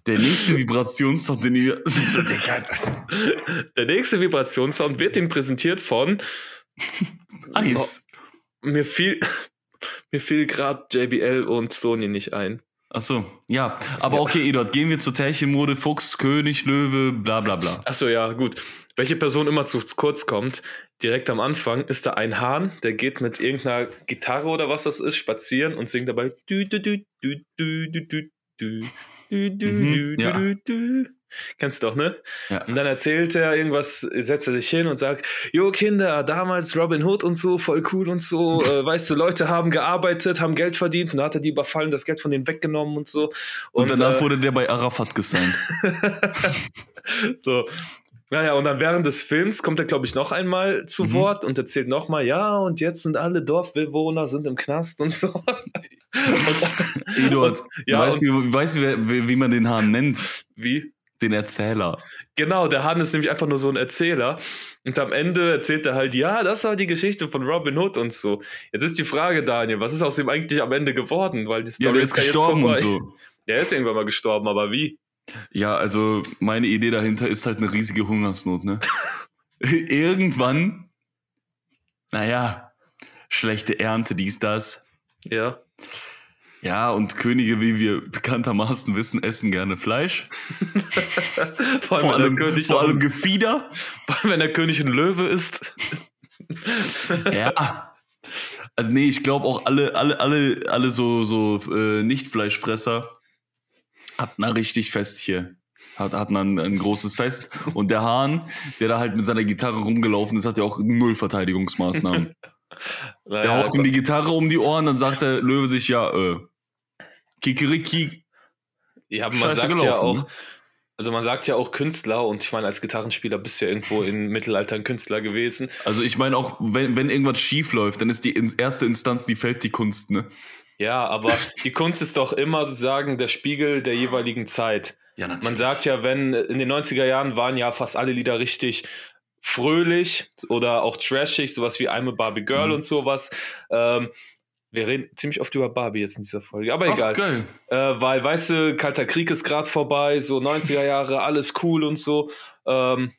Der nächste Vibrationssound, den ihr. Der nächste Vibrationssound wird Ihnen präsentiert von Eis. Oh, mir fiel, mir fiel gerade JBL und Sony nicht ein. Achso, ja. Aber ja. okay, Eduard, gehen wir zur Teilchenmode, Fuchs, König, Löwe, bla bla bla. Achso, ja, gut. Welche Person immer zu kurz kommt, direkt am Anfang ist da ein Hahn, der geht mit irgendeiner Gitarre oder was das ist, spazieren und singt dabei. Mhm, ja. Kennst du doch, ne? Ja. Und dann erzählt er irgendwas, setzt er sich hin und sagt, Jo Kinder, damals Robin Hood und so, voll cool und so, äh, weißt du, Leute haben gearbeitet, haben Geld verdient und dann hat er die überfallen, das Geld von denen weggenommen und so. Und, und danach äh, wurde der bei Arafat gesigned. so, naja, und dann während des Films kommt er, glaube ich, noch einmal zu mhm. Wort und erzählt nochmal, ja, und jetzt sind alle Dorfbewohner sind im Knast und so. und, Eduard, und, ja, weißt du, weißt wie, wie man den Hahn nennt? Wie? Den Erzähler. Genau, der Hahn ist nämlich einfach nur so ein Erzähler. Und am Ende erzählt er halt, ja, das war die Geschichte von Robin Hood und so. Jetzt ist die Frage, Daniel, was ist aus dem eigentlich am Ende geworden? Weil die Story ja, der ist, ist gestorben und so. Der ist irgendwann mal gestorben, aber wie? Ja, also meine Idee dahinter ist halt eine riesige Hungersnot, ne? Irgendwann, naja, schlechte Ernte, dies, das. Ja. Ja, und Könige, wie wir bekanntermaßen wissen, essen gerne Fleisch. vor allem, vor allem, König vor allem Gefieder. Vor allem, wenn der König ein Löwe ist. ja. Also nee, ich glaube auch alle, alle, alle, alle so, so äh, Nicht-Fleischfresser hatten da richtig fest hier. Hat, hatten ein, ein großes Fest. Und der Hahn, der da halt mit seiner Gitarre rumgelaufen ist, hat ja auch null Verteidigungsmaßnahmen. naja, der haut ihm die Gitarre um die Ohren, dann sagt der Löwe sich ja, äh, Kikeriki. Ja, aber man Scheiße sagt gelaufen, ja auch, also man sagt ja auch Künstler und ich meine, als Gitarrenspieler bist du ja irgendwo im Mittelalter ein Künstler gewesen. Also ich meine auch, wenn, wenn irgendwas schief läuft, dann ist die erste Instanz, die fällt die Kunst, ne? Ja, aber die Kunst ist doch immer sozusagen der Spiegel der jeweiligen Zeit. Ja, natürlich. Man sagt ja, wenn in den 90er Jahren waren ja fast alle Lieder richtig fröhlich oder auch trashig, sowas wie I'm a Barbie Girl mhm. und sowas. Ähm, wir reden ziemlich oft über Barbie jetzt in dieser Folge, aber Ach, egal. Geil. Äh, weil, weißt du, Kalter Krieg ist gerade vorbei, so 90er Jahre, alles cool und so. Ähm,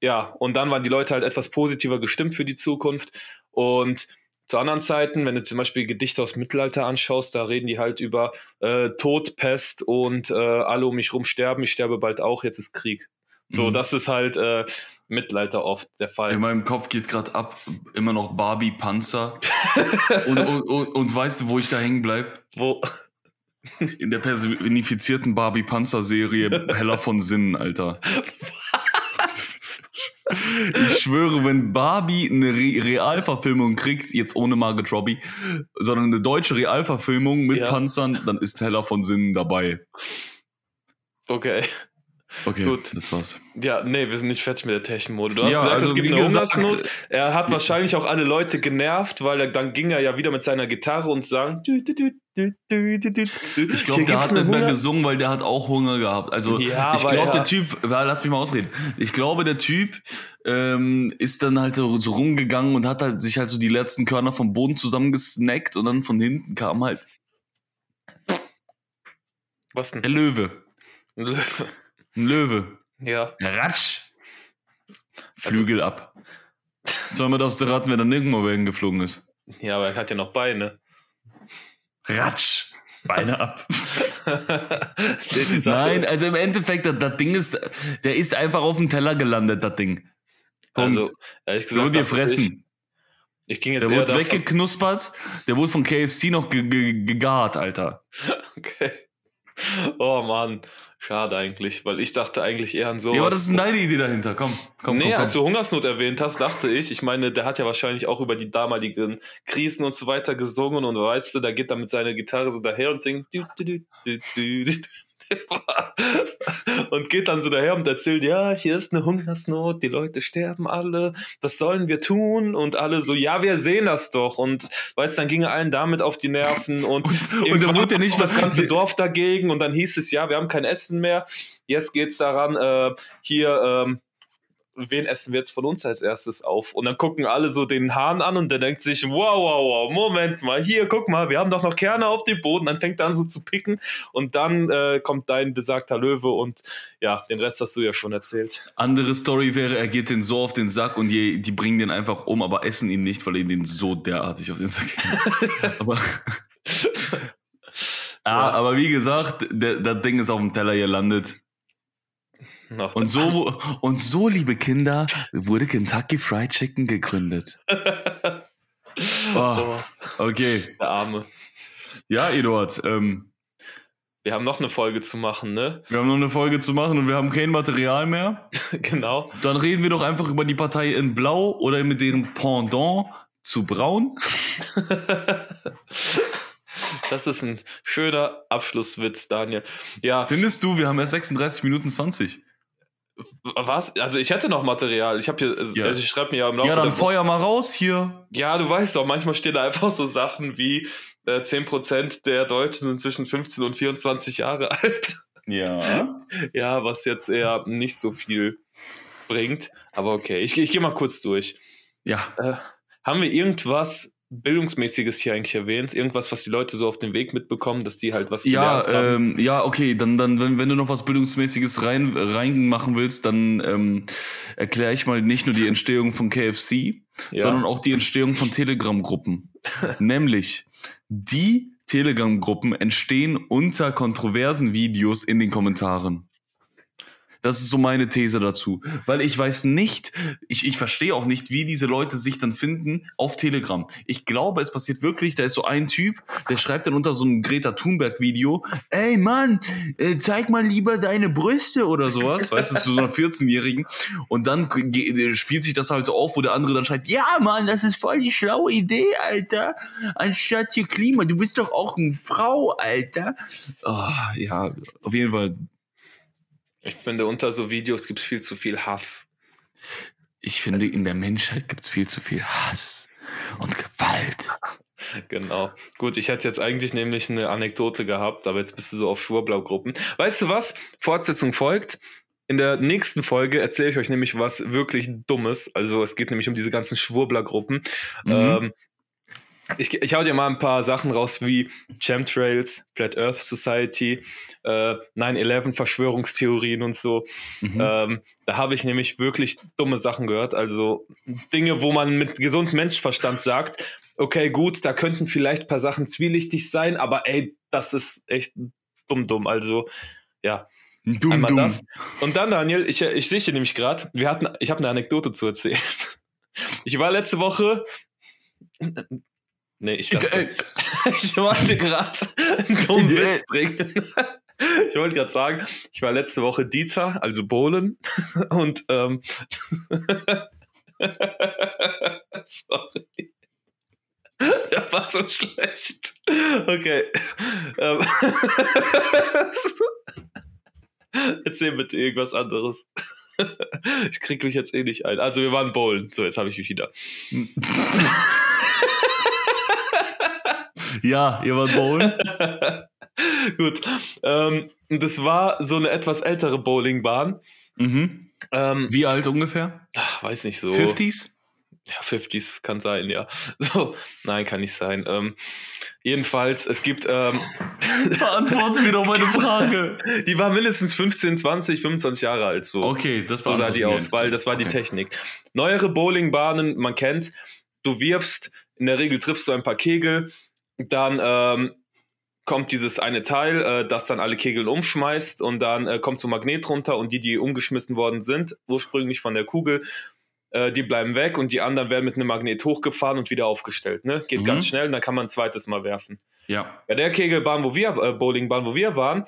ja, und dann waren die Leute halt etwas positiver gestimmt für die Zukunft. Und zu anderen Zeiten, wenn du zum Beispiel Gedichte aus dem Mittelalter anschaust, da reden die halt über äh, Tod, Pest und äh, alle um mich rum sterben, ich sterbe bald auch, jetzt ist Krieg. So, mhm. das ist halt äh, Mittelalter oft der Fall. In meinem Kopf geht gerade ab, immer noch Barbie Panzer. und, und, und, und, weißt du, wo ich da hängen bleib? Wo? In der personifizierten Barbie Panzer Serie Heller von Sinnen, Alter. Ich schwöre, wenn Barbie eine Re Realverfilmung kriegt, jetzt ohne Margot Robbie, sondern eine deutsche Realverfilmung mit ja. Panzern, dann ist Heller von Sinnen dabei. Okay. Okay, gut. Das war's. Ja, nee, wir sind nicht fertig mit der Technikmode. Du hast ja, gesagt, also es gibt eine Hungersnot. Er hat wahrscheinlich auch alle Leute genervt, weil er, dann ging er ja wieder mit seiner Gitarre und sang. Ich glaube, der hat nicht mehr gesungen, weil der hat auch Hunger gehabt. Also ja, ich glaube, ja. der Typ, lass mich mal ausreden. Ich glaube, der Typ ähm, ist dann halt so, rumgegangen und hat halt sich halt so die letzten Körner vom Boden zusammengesnackt und dann von hinten kam halt. Was denn? Der Löwe. Löwe. Ein Löwe. Ja. Ratsch. Flügel also, ab. Sollen wir aufs raten, wer dann irgendwo wegen geflogen ist? Ja, aber er hat ja noch Beine. Ratsch. Beine ab. Nein, also im Endeffekt, das, Ding ist, der ist einfach auf dem Teller gelandet, das Ding. Punkt. Also, ehrlich gesagt, dir fressen. Ich, ich ging jetzt der wurde weggeknuspert, der wurde von KFC noch gegart, Alter. Okay. Oh Mann. Schade eigentlich, weil ich dachte eigentlich eher an so. Ja, aber das ist deine Idee dahinter. Komm, komm. Nee, komm, komm. als du Hungersnot erwähnt hast, dachte ich, ich meine, der hat ja wahrscheinlich auch über die damaligen Krisen und so weiter gesungen und weißt du, da geht er mit seiner Gitarre so daher und singt. und geht dann so daher und erzählt, ja, hier ist eine Hungersnot, die Leute sterben alle, was sollen wir tun? Und alle so, ja, wir sehen das doch. Und weißt, dann ging er allen damit auf die Nerven und, und, und dann wurde nicht das ganze Dorf dagegen und dann hieß es, ja, wir haben kein Essen mehr. Jetzt geht's daran, äh, hier, ähm, wen essen wir jetzt von uns als erstes auf? Und dann gucken alle so den Hahn an und der denkt sich, wow, wow, wow, Moment mal, hier, guck mal, wir haben doch noch Kerne auf dem Boden. Dann fängt er an so zu picken und dann äh, kommt dein besagter Löwe und ja, den Rest hast du ja schon erzählt. Andere Story wäre, er geht den so auf den Sack und die, die bringen den einfach um, aber essen ihn nicht, weil er den so derartig auf den Sack geht. aber, ja, aber wie gesagt, das Ding ist auf dem Teller gelandet. Noch und so, und so, liebe Kinder, wurde Kentucky Fried Chicken gegründet. oh, okay. Der Arme. Ja, Eduard. Ähm, wir haben noch eine Folge zu machen, ne? Wir haben noch eine Folge zu machen und wir haben kein Material mehr. genau. Dann reden wir doch einfach über die Partei in Blau oder mit deren Pendant zu Braun. Das ist ein schöner Abschlusswitz, Daniel. Ja. Findest du, wir haben ja 36 Minuten 20. Was? Also ich hätte noch Material. Ich habe hier, also ja. also ich schreibe mir ja im Laufe Ja, dann feuer mal raus hier. Ja, du weißt doch, manchmal stehen da einfach so Sachen wie äh, 10% der Deutschen sind zwischen 15 und 24 Jahre alt. Ja. ja, was jetzt eher nicht so viel bringt. Aber okay, ich, ich gehe mal kurz durch. Ja. Äh, haben wir irgendwas Bildungsmäßiges hier eigentlich erwähnt? Irgendwas, was die Leute so auf dem Weg mitbekommen, dass die halt was ja, ähm, ja, okay, dann, dann wenn, wenn du noch was Bildungsmäßiges rein, reinmachen willst, dann ähm, erkläre ich mal nicht nur die Entstehung von KFC, ja. sondern auch die Entstehung von Telegram-Gruppen. Nämlich, die Telegram-Gruppen entstehen unter kontroversen Videos in den Kommentaren. Das ist so meine These dazu. Weil ich weiß nicht, ich, ich verstehe auch nicht, wie diese Leute sich dann finden auf Telegram. Ich glaube, es passiert wirklich, da ist so ein Typ, der schreibt dann unter so einem Greta Thunberg-Video, ey Mann, äh, zeig mal lieber deine Brüste oder sowas. Weißt du, zu so einer 14-Jährigen. Und dann spielt sich das halt so auf, wo der andere dann schreibt, ja Mann, das ist voll die schlaue Idee, Alter. Anstatt hier Klima, du bist doch auch eine Frau, Alter. Oh, ja, auf jeden Fall ich finde, unter so Videos gibt es viel zu viel Hass. Ich finde, in der Menschheit gibt es viel zu viel Hass und Gewalt. Genau. Gut, ich hätte jetzt eigentlich nämlich eine Anekdote gehabt, aber jetzt bist du so auf Schwurblau-Gruppen. Weißt du was? Fortsetzung folgt. In der nächsten Folge erzähle ich euch nämlich was wirklich Dummes. Also es geht nämlich um diese ganzen Schwurbler-Gruppen. Mhm. Ähm, ich, ich hau dir mal ein paar Sachen raus wie Chemtrails, Flat Earth Society, äh, 9-11 Verschwörungstheorien und so. Mhm. Ähm, da habe ich nämlich wirklich dumme Sachen gehört. Also Dinge, wo man mit gesundem Menschenverstand sagt, okay, gut, da könnten vielleicht ein paar Sachen zwielichtig sein, aber ey, das ist echt dumm, dumm. Also, ja. Dumm, Einmal dumm. Das. Und dann, Daniel, ich, ich sehe hier nämlich gerade, wir hatten, ich habe eine Anekdote zu erzählen. Ich war letzte Woche Nee, ich dachte, ich wollte gerade einen dummen Witz bringen. Ich wollte gerade sagen, ich war letzte Woche Dieter, also Bohlen, und ähm, sorry. Der war so schlecht. Okay. Ähm, Erzähl bitte irgendwas anderes. Ich krieg mich jetzt eh nicht ein. Also wir waren Bowlen. So, jetzt habe ich mich wieder. Ja, ihr wart bowlen. Gut. Ähm, das war so eine etwas ältere Bowlingbahn. Mhm. Ähm, Wie alt ungefähr? Ach, weiß nicht so. 50s? Ja, 50s kann sein, ja. So, nein, kann nicht sein. Ähm, jedenfalls, es gibt. Ähm, Beantworte mir doch meine Frage. Die war mindestens 15, 20, 25 Jahre alt. So, okay, das war so sah die aus, weil das war okay. die Technik. Neuere Bowlingbahnen, man kennt's. Du wirfst, in der Regel triffst du ein paar Kegel, dann ähm, kommt dieses eine Teil, äh, das dann alle Kegeln umschmeißt und dann äh, kommt so ein Magnet runter und die, die umgeschmissen worden sind, ursprünglich von der Kugel, äh, die bleiben weg und die anderen werden mit einem Magnet hochgefahren und wieder aufgestellt. Ne? Geht mhm. ganz schnell und dann kann man ein zweites Mal werfen. Ja. Bei der Kegelbahn, wo wir, äh, Bowlingbahn, wo wir waren,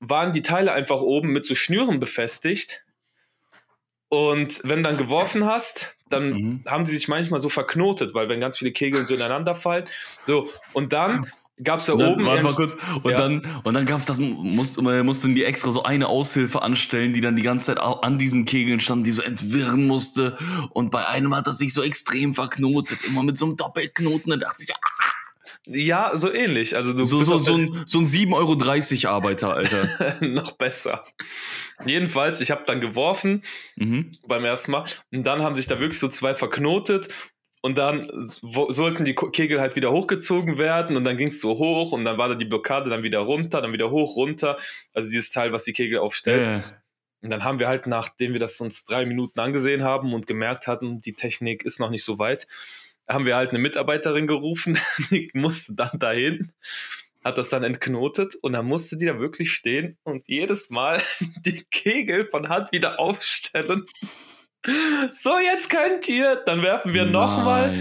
waren die Teile einfach oben mit so Schnüren befestigt. Und wenn du dann geworfen hast, dann mhm. haben sie sich manchmal so verknotet, weil wenn ganz viele Kegel so ineinander fallen. So, und dann gab es da dann, oben. Warte mal kurz. Und ja. dann, und dann gab es das, mussten mussten die extra so eine Aushilfe anstellen, die dann die ganze Zeit an diesen Kegeln stand, die so entwirren musste. Und bei einem hat das sich so extrem verknotet, immer mit so einem Doppelknoten. Da dachte ich, ah, Ja, so ähnlich. Also du so, so, so, ein, so ein 7,30 Euro Arbeiter, Alter. noch besser. Jedenfalls, ich habe dann geworfen mhm. beim ersten Mal und dann haben sich da wirklich so zwei verknotet und dann sollten die Kegel halt wieder hochgezogen werden und dann ging es so hoch und dann war da die Blockade dann wieder runter, dann wieder hoch, runter. Also dieses Teil, was die Kegel aufstellt. Yeah. Und dann haben wir halt, nachdem wir das uns drei Minuten angesehen haben und gemerkt hatten, die Technik ist noch nicht so weit, haben wir halt eine Mitarbeiterin gerufen, die musste dann dahin, hat das dann entknotet und dann musste die da wirklich stehen und jedes Mal die Kegel von Hand wieder aufstellen. So, jetzt könnt ihr, dann werfen wir nochmal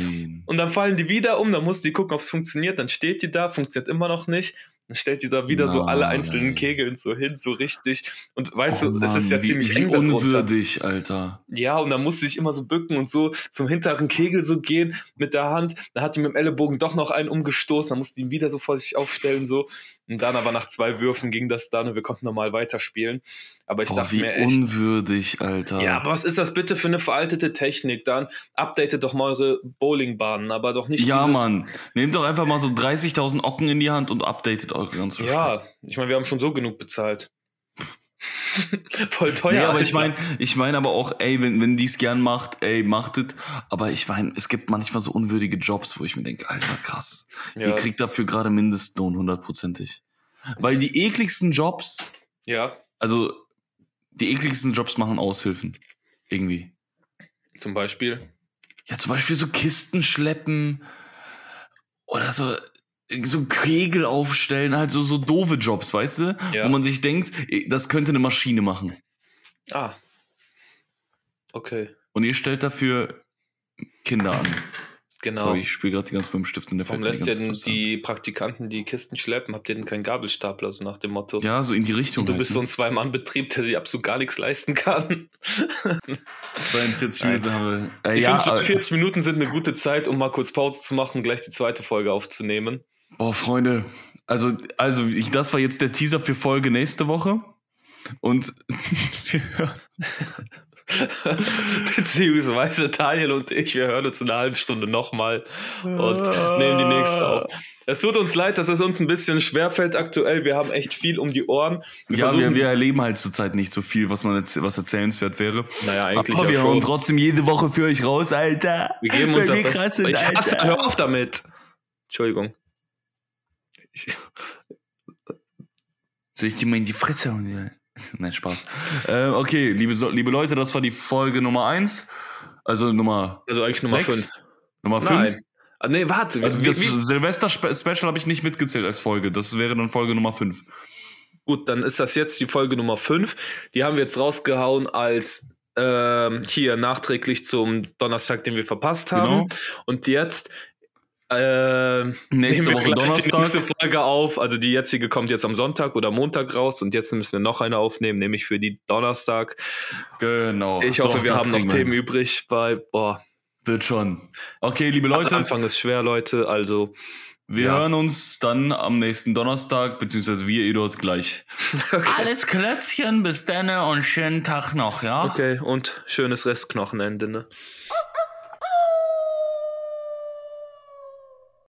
und dann fallen die wieder um, dann muss die gucken, ob es funktioniert, dann steht die da, funktioniert immer noch nicht dann stellt dieser wieder Nein. so alle einzelnen Kegeln so hin, so richtig. Und weißt oh, du, es ist ja wie, ziemlich wie eng unwürdig, darunter. Alter. Ja, und dann musste ich immer so bücken und so zum hinteren Kegel so gehen mit der Hand. Dann hat die mit dem Ellenbogen doch noch einen umgestoßen, dann musste ihn wieder so vor sich aufstellen, so. Und dann aber nach zwei Würfen ging das dann und wir konnten normal weiterspielen. Aber ich Boah, dachte wie mir echt. unwürdig, Alter. Ja, aber was ist das bitte für eine veraltete Technik? Dann updatet doch mal eure Bowlingbahnen, aber doch nicht. Ja, Mann. Nehmt doch einfach mal so 30.000 Ocken in die Hand und updatet eure ganze Ja, Scheiß. ich meine, wir haben schon so genug bezahlt. Voll teuer. Nee, aber ich meine, ich meine aber auch, ey, wenn, wenn die es gern macht, ey, macht es. Aber ich meine, es gibt manchmal so unwürdige Jobs, wo ich mir denke, Alter, krass. Ja. Ihr kriegt dafür gerade Mindestlohn hundertprozentig. Weil die ekligsten Jobs, ja. also die ekligsten Jobs machen Aushilfen. Irgendwie. Zum Beispiel? Ja, zum Beispiel so Kisten schleppen oder so, so Kegel aufstellen, halt so, so doofe Jobs, weißt du? Ja. Wo man sich denkt, das könnte eine Maschine machen. Ah. Okay. Und ihr stellt dafür Kinder an. Genau. Sorry, ich spiele gerade die ganze Zeit mit dem Stift in der Warum lässt ihr denn die Praktikanten die Kisten schleppen? Habt ihr denn keinen Gabelstapler, so nach dem Motto? Ja, so in die Richtung. Und du halt, bist ne? so ein Zwei-Mann-Betrieb, der sich absolut gar nichts leisten kann. 42 Minuten haben wir. Äh, ich ja, finde, 40 Minuten sind eine gute Zeit, um mal kurz Pause zu machen und gleich die zweite Folge aufzunehmen. Oh, Freunde. Also, also ich, das war jetzt der Teaser für Folge nächste Woche. Und wir hören uns. Beziehungsweise Daniel und ich, wir hören uns in einer halben Stunde nochmal und nehmen die nächste auf. Es tut uns leid, dass es uns ein bisschen schwerfällt aktuell. Wir haben echt viel um die Ohren. Wir ja, wir, wir, erleben halt zurzeit nicht so viel, was man jetzt, was erzählenswert wäre. Naja, eigentlich Aber ja wir schon. hauen trotzdem jede Woche für euch raus, Alter. Wir geben unser Bestes. Ich hasse, hör auf damit. Entschuldigung. Soll ich dir mal in die Fresse hauen? Nein, Spaß. äh, okay, liebe, liebe Leute, das war die Folge Nummer 1. Also Nummer. Also eigentlich Nummer 5. Nummer 5? Ah, nee, warte. Also das Silvester-Special habe ich nicht mitgezählt als Folge. Das wäre dann Folge Nummer 5. Gut, dann ist das jetzt die Folge Nummer 5. Die haben wir jetzt rausgehauen als ähm, hier nachträglich zum Donnerstag, den wir verpasst haben. Genau. Und jetzt äh, nächste Woche Donnerstag. Die nächste Folge auf. Also die jetzige kommt jetzt am Sonntag oder Montag raus und jetzt müssen wir noch eine aufnehmen, nämlich für die Donnerstag. Genau. Ich hoffe, so, wir haben noch Themen übrig, weil, boah. Wird schon. Okay, liebe Leute. Am Anfang ist schwer, Leute, also. Wir ja. hören uns dann am nächsten Donnerstag, beziehungsweise wir, Eduard, gleich. Okay. Alles Klötzchen, bis dann und schönen Tag noch, ja? Okay, und schönes Restknochenende, ne?